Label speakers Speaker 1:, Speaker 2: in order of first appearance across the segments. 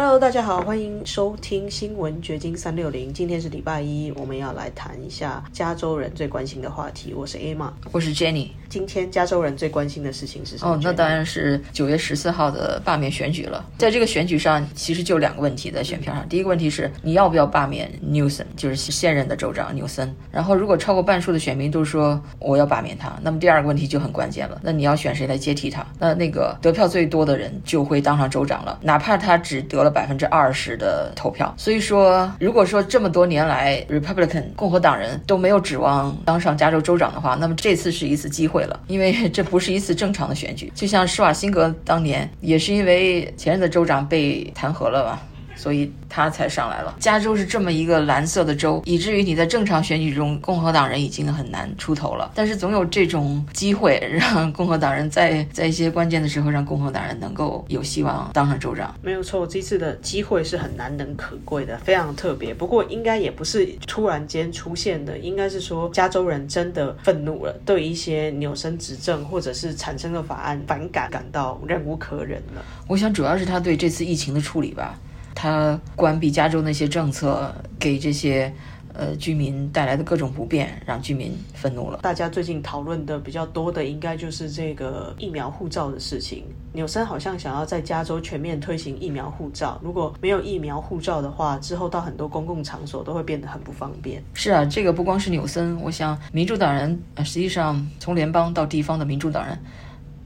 Speaker 1: Hello，大家好，欢迎收听新闻掘金三六零。今天是礼拜一，我们要来谈一下加州人最关心的话题。我是 Emma，
Speaker 2: 我是 Jenny。
Speaker 1: 今天加州人最关心的事情是什么？
Speaker 2: 哦，那当然是九月十四号的罢免选举了。在这个选举上，其实就两个问题在选票上。第一个问题是你要不要罢免 Newsom，就是现任的州长纽森。然后如果超过半数的选民都说我要罢免他，那么第二个问题就很关键了。那你要选谁来接替他？那那个得票最多的人就会当上州长了，哪怕他只得了百分之二十。的投票，所以说，如果说这么多年来，Republican 共和党人都没有指望当上加州州长的话，那么这次是一次机会了，因为这不是一次正常的选举，就像施瓦辛格当年也是因为前任的州长被弹劾了吧。所以他才上来了。加州是这么一个蓝色的州，以至于你在正常选举中，共和党人已经很难出头了。但是总有这种机会，让共和党人在在一些关键的时候，让共和党人能够有希望当上州长。
Speaker 1: 没有错，这次的机会是很难能可贵的，非常特别。不过应该也不是突然间出现的，应该是说加州人真的愤怒了，对一些扭身执政或者是产生的法案反感，感到忍无可忍了。
Speaker 2: 我想主要是他对这次疫情的处理吧。他关闭加州那些政策，给这些呃居民带来的各种不便，让居民愤怒了。
Speaker 1: 大家最近讨论的比较多的，应该就是这个疫苗护照的事情。纽森好像想要在加州全面推行疫苗护照，如果没有疫苗护照的话，之后到很多公共场所都会变得很不方便。
Speaker 2: 是啊，这个不光是纽森，我想民主党人实际上从联邦到地方的民主党人。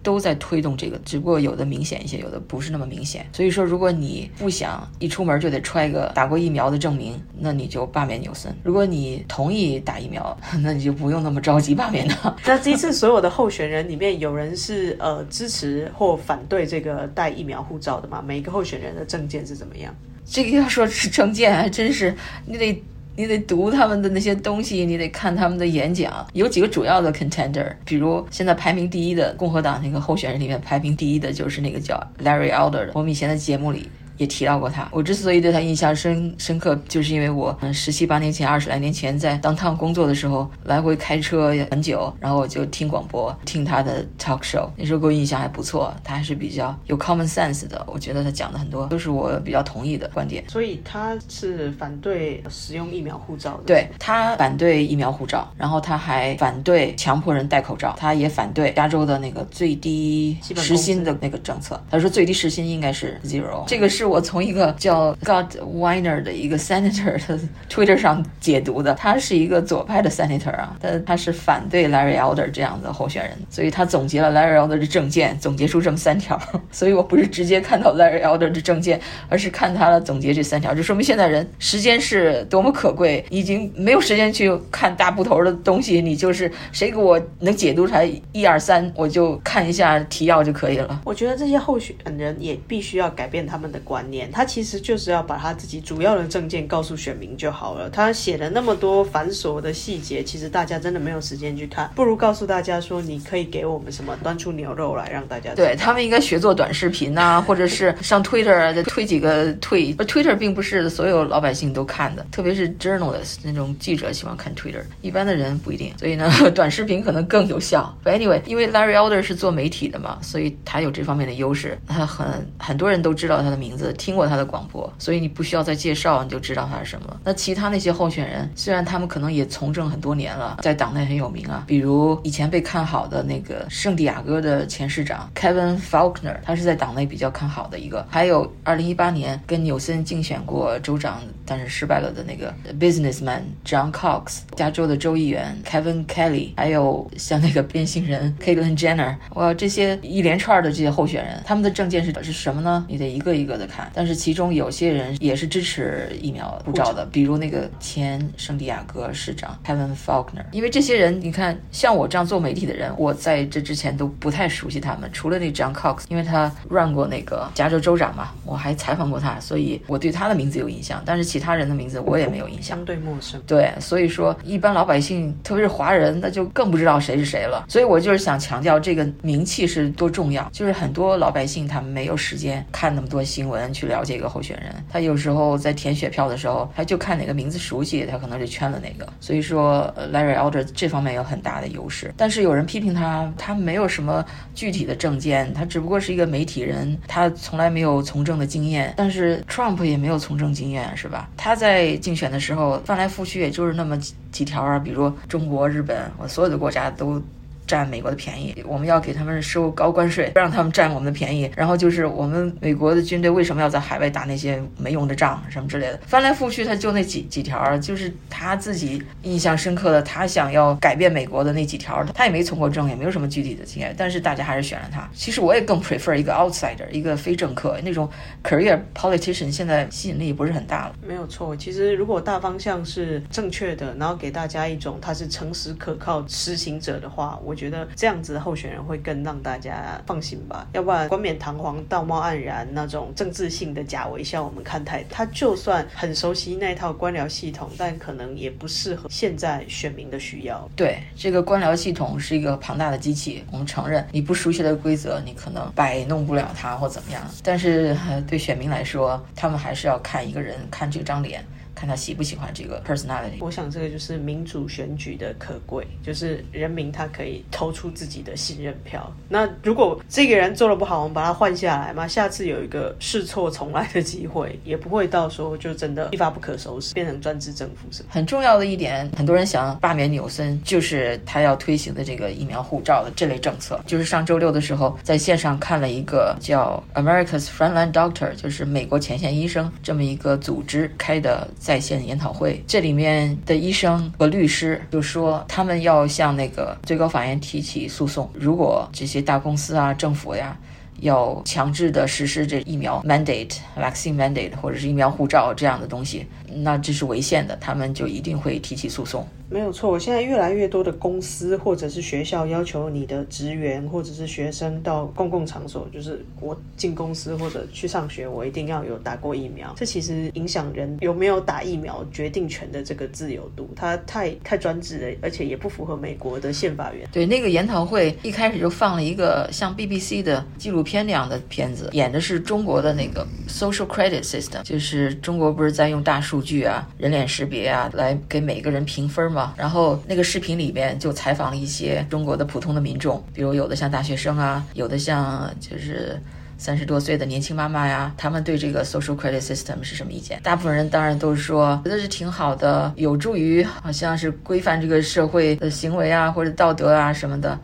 Speaker 2: 都在推动这个，只不过有的明显一些，有的不是那么明显。所以说，如果你不想一出门就得揣个打过疫苗的证明，那你就罢免纽森；如果你同意打疫苗，那你就不用那么着急罢免他。
Speaker 1: 那这次所有的候选人里面，有人是呃支持或反对这个带疫苗护照的吗？每一个候选人的证件是怎么样？
Speaker 2: 这个要说是证件，还真是你得。你得读他们的那些东西，你得看他们的演讲。有几个主要的 contender，比如现在排名第一的共和党那个候选人里面，排名第一的就是那个叫 Larry Elder 的。我们以前的节目里。也提到过他。我之所以对他印象深深刻，就是因为我嗯十七八年前、二十来年前在当趟工作的时候，来回开车很久，然后我就听广播，听他的 talk show。那时候给我印象还不错，他还是比较有 common sense 的。我觉得他讲的很多都是我比较同意的观点。
Speaker 1: 所以他是反对使用疫苗护照的。
Speaker 2: 对他反对疫苗护照，然后他还反对强迫人戴口罩，他也反对加州的那个最低时薪的那个政策。他说最低时薪应该是 zero，这个是。我从一个叫 God Weiner 的一个 Senator 的 Twitter 上解读的，他是一个左派的 Senator 啊，但他是反对 Larry Elder 这样的候选人，所以他总结了 Larry Elder 的政见，总结出这么三条。所以我不是直接看到 Larry Elder 的政见，而是看他的总结这三条，就说明现在人时间是多么可贵，已经没有时间去看大部头的东西，你就是谁给我能解读出来一二三，我就看一下提要就可以了。
Speaker 1: 我觉得这些候选人也必须要改变他们的观。念他其实就是要把他自己主要的证件告诉选民就好了。他写了那么多繁琐的细节，其实大家真的没有时间去看。不如告诉大家说，你可以给我们什么，端出牛肉来让大家。
Speaker 2: 对他们应该学做短视频呐，或者是上 Twitter 推几个推。Twitter 并不是所有老百姓都看的，特别是 journalist 那种记者喜欢看 Twitter，一般的人不一定。所以呢，短视频可能更有效。But anyway，因为 Larry Elder 是做媒体的嘛，所以他有这方面的优势。他很很多人都知道他的名字。听过他的广播，所以你不需要再介绍，你就知道他是什么。那其他那些候选人，虽然他们可能也从政很多年了，在党内很有名啊，比如以前被看好的那个圣地亚哥的前市长 Kevin Faulkner，他是在党内比较看好的一个。还有2018年跟纽森竞选过州长，但是失败了的那个 businessman John Cox，加州的州议员 Kevin Kelly，还有像那个变性人 Caitlyn Jenner，哇，这些一连串的这些候选人，他们的证件是是什么呢？你得一个一个的看。但是其中有些人也是支持疫苗护照的，比如那个前圣地亚哥市长 Kevin Faulkner。因为这些人，你看像我这样做媒体的人，我在这之前都不太熟悉他们，除了那 John Cox，因为他 run 过那个加州州长嘛，我还采访过他，所以我对他的名字有印象。但是其他人的名字我也没有印象，
Speaker 1: 相对陌生。
Speaker 2: 对，所以说一般老百姓，特别是华人，那就更不知道谁是谁了。所以我就是想强调这个名气是多重要，就是很多老百姓他们没有时间看那么多新闻。去了解一个候选人。他有时候在填选票的时候，他就看哪个名字熟悉，他可能就圈了哪个。所以说，Larry Elder 这方面有很大的优势。但是有人批评他，他没有什么具体的证件，他只不过是一个媒体人，他从来没有从政的经验。但是 Trump 也没有从政经验，是吧？他在竞选的时候翻来覆去也就是那么几几条啊，比如中国、日本，我所有的国家都。占美国的便宜，我们要给他们收高关税，不让他们占我们的便宜。然后就是我们美国的军队为什么要在海外打那些没用的仗，什么之类的，翻来覆去他就那几几条，就是他自己印象深刻的，他想要改变美国的那几条。他也没从过政，也没有什么具体的经验，但是大家还是选了他。其实我也更 prefer 一个 outsider，一个非政客那种 career politician，现在吸引力不是很大了。
Speaker 1: 没有错，其实如果大方向是正确的，然后给大家一种他是诚实可靠实行者的话，我。我觉得这样子的候选人会更让大家放心吧，要不然冠冕堂皇、道貌岸然那种政治性的假微笑，我们看太多。他就算很熟悉那套官僚系统，但可能也不适合现在选民的需要。
Speaker 2: 对，这个官僚系统是一个庞大的机器，我们承认你不熟悉的规则，你可能摆弄不了它或怎么样。但是对选民来说，他们还是要看一个人，看这张脸。看他喜不喜欢这个 personality。
Speaker 1: 我想这个就是民主选举的可贵，就是人民他可以投出自己的信任票。那如果这个人做的不好，我们把他换下来嘛，下次有一个试错重来的机会，也不会到时候就真的一发不可收拾，变成专制政府是。
Speaker 2: 很重要的一点，很多人想罢免纽森，就是他要推行的这个疫苗护照的这类政策。就是上周六的时候，在线上看了一个叫 America's Frontline Doctor，就是美国前线医生这么一个组织开的在。在线研讨会，这里面的医生和律师就说，他们要向那个最高法院提起诉讼。如果这些大公司啊、政府呀，要强制的实施这疫苗 mandate、vaccine mandate 或者是疫苗护照这样的东西，那这是违宪的，他们就一定会提起诉讼。
Speaker 1: 没有错，现在越来越多的公司或者是学校要求你的职员或者是学生到公共场所，就是我进公司或者去上学，我一定要有打过疫苗。这其实影响人有没有打疫苗决定权的这个自由度，它太太专制了，而且也不符合美国的宪法原
Speaker 2: 对，那个研讨会一开始就放了一个像 BBC 的记录片那样的片子，演的是中国的那个 social credit system，就是中国不是在用大数据啊、人脸识别啊来给每个人评分嘛？然后那个视频里边就采访了一些中国的普通的民众，比如有的像大学生啊，有的像就是三十多岁的年轻妈妈呀，他们对这个 social credit system 是什么意见？大部分人当然都是说觉得是挺好的，有助于好像是规范这个社会的行为啊或者道德啊什么的。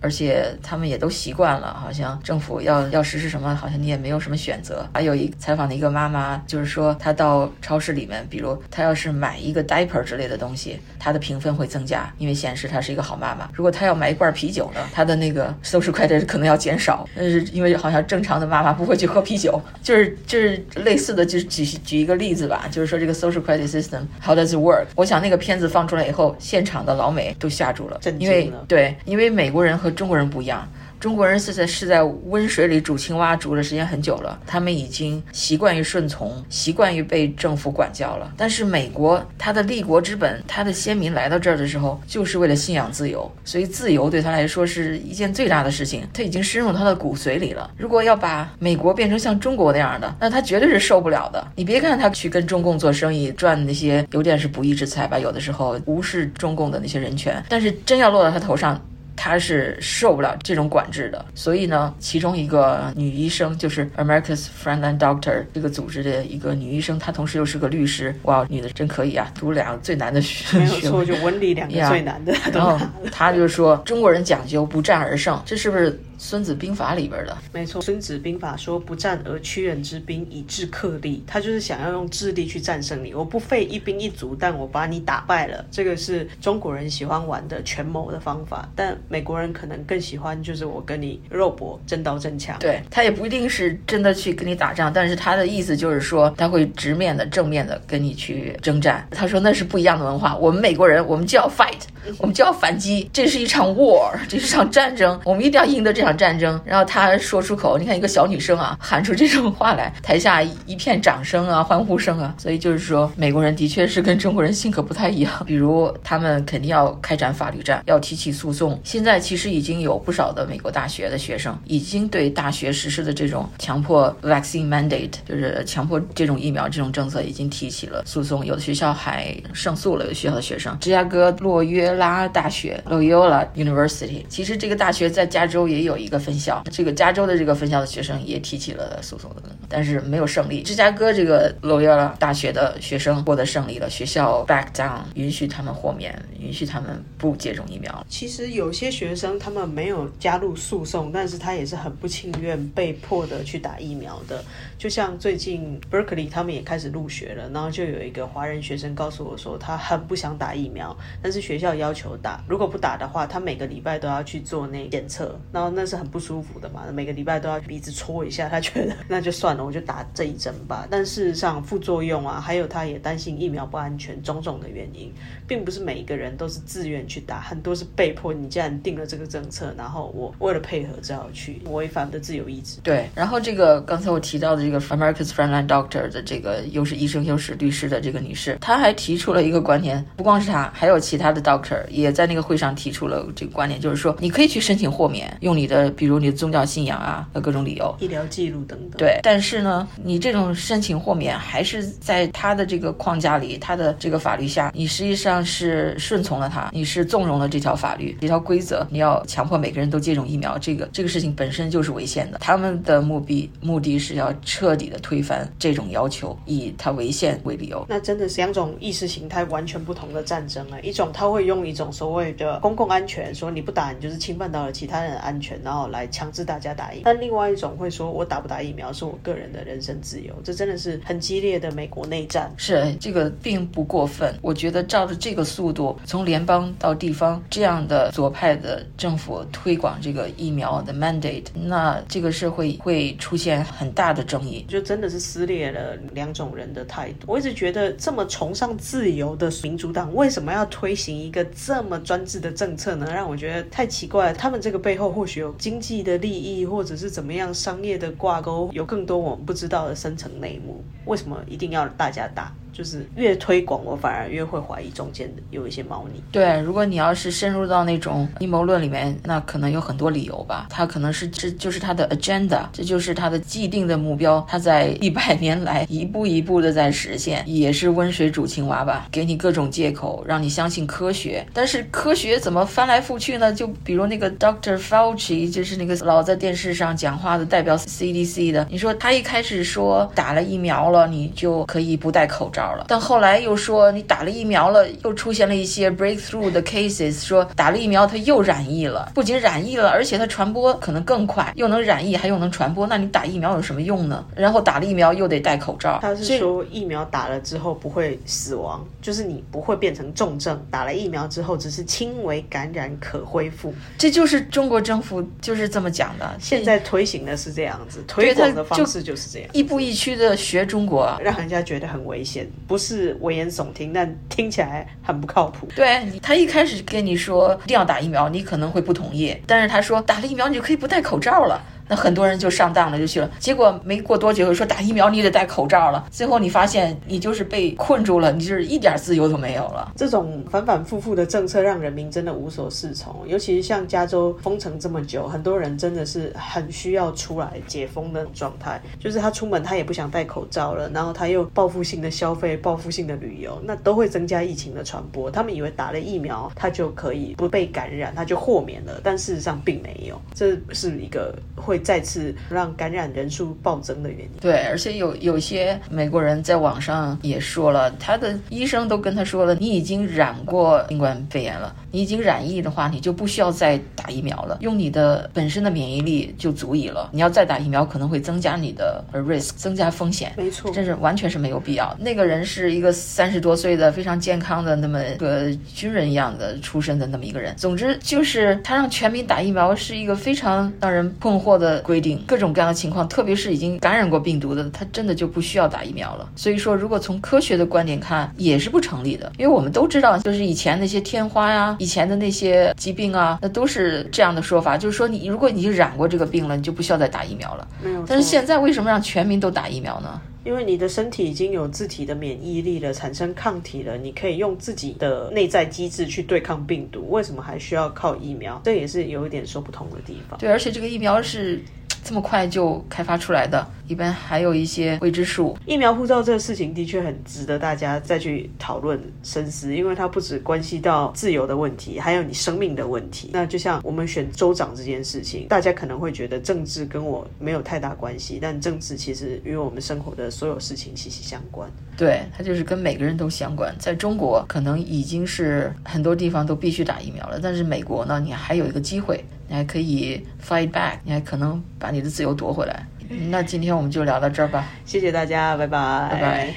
Speaker 2: 而且他们也都习惯了，好像政府要要实施什么，好像你也没有什么选择。还有一采访的一个妈妈，就是说她到超市里面，比如她要是买一个 diaper 之类的东西，她的评分会增加，因为显示她是一个好妈妈。如果她要买一罐啤酒呢，她的那个 social credit 可能要减少，但是因为好像正常的妈妈不会去喝啤酒，就是就是类似的，就是举举一个例子吧，就是说这个 social credit system how does it work？我想那个片子放出来以后，现场的老美都吓住了，因为对，因为美国人和中国人不一样。中国人是在是在温水里煮青蛙，煮的时间很久了，他们已经习惯于顺从，习惯于被政府管教了。但是美国，他的立国之本，他的先民来到这儿的时候，就是为了信仰自由，所以自由对他来说是一件最大的事情，他已经深入他的骨髓里了。如果要把美国变成像中国那样的，那他绝对是受不了的。你别看他去跟中共做生意，赚那些有点是不义之财吧，有的时候无视中共的那些人权，但是真要落到他头上。他是受不了这种管制的，所以呢，其中一个女医生就是 America's Frontline Doctor 这个组织的一个女医生，她同时又是个律师。哇，女的真可以啊，读两个最难的学，
Speaker 1: 没有错，就文理两个最难的。
Speaker 2: 然后她就说，中国人讲究不战而胜，这是不是？《孙子兵法》里边的
Speaker 1: 没错，《孙子兵法》说不战而屈人之兵以制克力，他就是想要用智力去战胜你。我不费一兵一卒，但我把你打败了。这个是中国人喜欢玩的权谋的方法，但美国人可能更喜欢就是我跟你肉搏，真刀真枪。
Speaker 2: 对他也不一定是真的去跟你打仗，但是他的意思就是说他会直面的、正面的跟你去征战。他说那是不一样的文化，我们美国人我们就要 fight，我们就要反击，这是一场 war，这是场战争，我们一定要赢得这场。场战争，然后他说出口，你看一个小女生啊，喊出这种话来，台下一片掌声啊，欢呼声啊。所以就是说，美国人的确是跟中国人性格不太一样。比如他们肯定要开展法律战，要提起诉讼。现在其实已经有不少的美国大学的学生已经对大学实施的这种强迫 vaccine mandate，就是强迫这种疫苗这种政策，已经提起了诉讼。有的学校还胜诉了，有的学校的学生，芝加哥洛约拉大学 （Loyola University），其实这个大学在加州也有一个分校，这个加州的这个分校的学生也提起了诉讼的，但是没有胜利。芝加哥这个洛约拉大学的学生获得胜利了，学校 back down，允许他们豁免，允许他们不接种疫苗。
Speaker 1: 其实有些学生他们没有加入诉讼，但是他也是很不情愿被迫的去打疫苗的。就像最近 Berkeley 他们也开始入学了，然后就有一个华人学生告诉我说，他很不想打疫苗，但是学校要求打，如果不打的话，他每个礼拜都要去做那检测，然后那是很不舒服的嘛，每个礼拜都要鼻子戳一下，他觉得那就算了，我就打这一针吧。但事实上副作用啊，还有他也担心疫苗不安全，种种的原因，并不是每一个人都是自愿去打，很多是被迫。你既然定了这个政策，然后我为了配合只好去，违反的自由意志。
Speaker 2: 对，然后这个刚才我提到的这个 America's Frontline Doctor 的这个又是医生又是律师的这个女士，她还提出了一个观点，不光是她，还有其他的 doctor 也在那个会上提出了这个观点，就是说你可以去申请豁免，用你的比如你的宗教信仰啊和各种理由，
Speaker 1: 医疗记录等等。
Speaker 2: 对，但是呢，你这种申请豁免还是在他的这个框架里，他的这个法律下，你实际上是顺从了他，你是纵容了这条法律、这条规则，你要强迫每个人都接种疫苗，这个这个事情本身就是违宪的。他们的目的目的是要彻底的推翻这种要求，以他违宪为理由。
Speaker 1: 那真的是两种意识形态完全不同的战争啊！一种他会用一种所谓的公共安全，说你不打你就是侵犯到了其他人的安全，然后来强制大家打疫苗。但另外一种会说我打不打疫苗是我个人的人身自由，这真的是很激烈的美国内战。
Speaker 2: 是这个并不过分，我觉得照着这个速度，从联邦到地方这样的左派的政府推广这个疫苗的 mandate，那这个社会会出现很大的争议，
Speaker 1: 就真的是撕裂了两种人的态度。我一直觉得这么崇尚自由的民主党为什么要推行一个这么专制的政策呢？让我觉得太奇怪了。他们这个背后或许有经济的利益，或者是怎么样商业的挂钩，有更多我们不知道的深层内幕。为什么一定要大家打？就是越推广，我反而越会怀疑中间的有一些猫腻。
Speaker 2: 对，如果你要是深入到那种阴谋论里面，那可能有很多理由吧。他可能是这就是他的 agenda，这就是他的既定的目标。他在一百年来一步一步的在实现，也是温水煮青蛙吧，给你各种借口，让你相信科学。但是科学怎么翻来覆去呢？就比如那个 Doctor Fauci，就是那个老在电视上讲话的代表 CDC 的，你说他一开始说打了疫苗了，你就可以不戴口罩了。但后来又说你打了疫苗了，又出现了一些 breakthrough 的 cases，说打了疫苗它又染疫了，不仅染疫了，而且它传播可能更快，又能染疫还又能传播，那你打疫苗有什么用呢？然后打了疫苗又得戴口罩。
Speaker 1: 他是说疫苗打了之后不会死亡，就是你不会变成重症，打了疫苗之后只是轻微感染可恢复。
Speaker 2: 这就是中国政府就是这么讲的，
Speaker 1: 现在推行的是这样子，推广的方式就是这样，
Speaker 2: 一步一趋的学中国，
Speaker 1: 让人家觉得很危险。不是危言耸听，但听起来很不靠谱。
Speaker 2: 对他一开始跟你说一定要打疫苗，你可能会不同意。但是他说打了疫苗你就可以不戴口罩了。那很多人就上当了，就去了。结果没过多久，说打疫苗你得戴口罩了。最后你发现你就是被困住了，你就是一点自由都没有了。
Speaker 1: 这种反反复复的政策让人民真的无所适从。尤其是像加州封城这么久，很多人真的是很需要出来解封的状态。就是他出门他也不想戴口罩了，然后他又报复性的消费、报复性的旅游，那都会增加疫情的传播。他们以为打了疫苗他就可以不被感染，他就豁免了，但事实上并没有。这是一个会。再次让感染人数暴增的原因。
Speaker 2: 对，而且有有些美国人在网上也说了，他的医生都跟他说了，你已经染过新冠肺炎了，你已经染疫的话，你就不需要再打疫苗了，用你的本身的免疫力就足以了。你要再打疫苗，可能会增加你的 risk，增加风险。
Speaker 1: 没错，
Speaker 2: 真是完全是没有必要。那个人是一个三十多岁的非常健康的那么个军人一样的出身的那么一个人。总之就是他让全民打疫苗是一个非常让人困惑的。的规定，各种各样的情况，特别是已经感染过病毒的，他真的就不需要打疫苗了。所以说，如果从科学的观点看，也是不成立的，因为我们都知道，就是以前那些天花呀，以前的那些疾病啊，那都是这样的说法，就是说你如果你染过这个病了，你就不需要再打疫苗了。但是现在为什么让全民都打疫苗呢？
Speaker 1: 因为你的身体已经有自体的免疫力了，产生抗体了，你可以用自己的内在机制去对抗病毒，为什么还需要靠疫苗？这也是有一点说不通的地方。
Speaker 2: 对，而且这个疫苗是。这么快就开发出来的，一般还有一些未知数。
Speaker 1: 疫苗护照这个事情的确很值得大家再去讨论深思，因为它不只关系到自由的问题，还有你生命的问题。那就像我们选州长这件事情，大家可能会觉得政治跟我没有太大关系，但政治其实与我们生活的所有事情息息相关。
Speaker 2: 对，它就是跟每个人都相关。在中国，可能已经是很多地方都必须打疫苗了，但是美国呢，你还有一个机会。你还可以 fight back，你还可能把你的自由夺回来。那今天我们就聊到这儿吧，
Speaker 1: 谢谢大家，拜拜，
Speaker 2: 拜拜。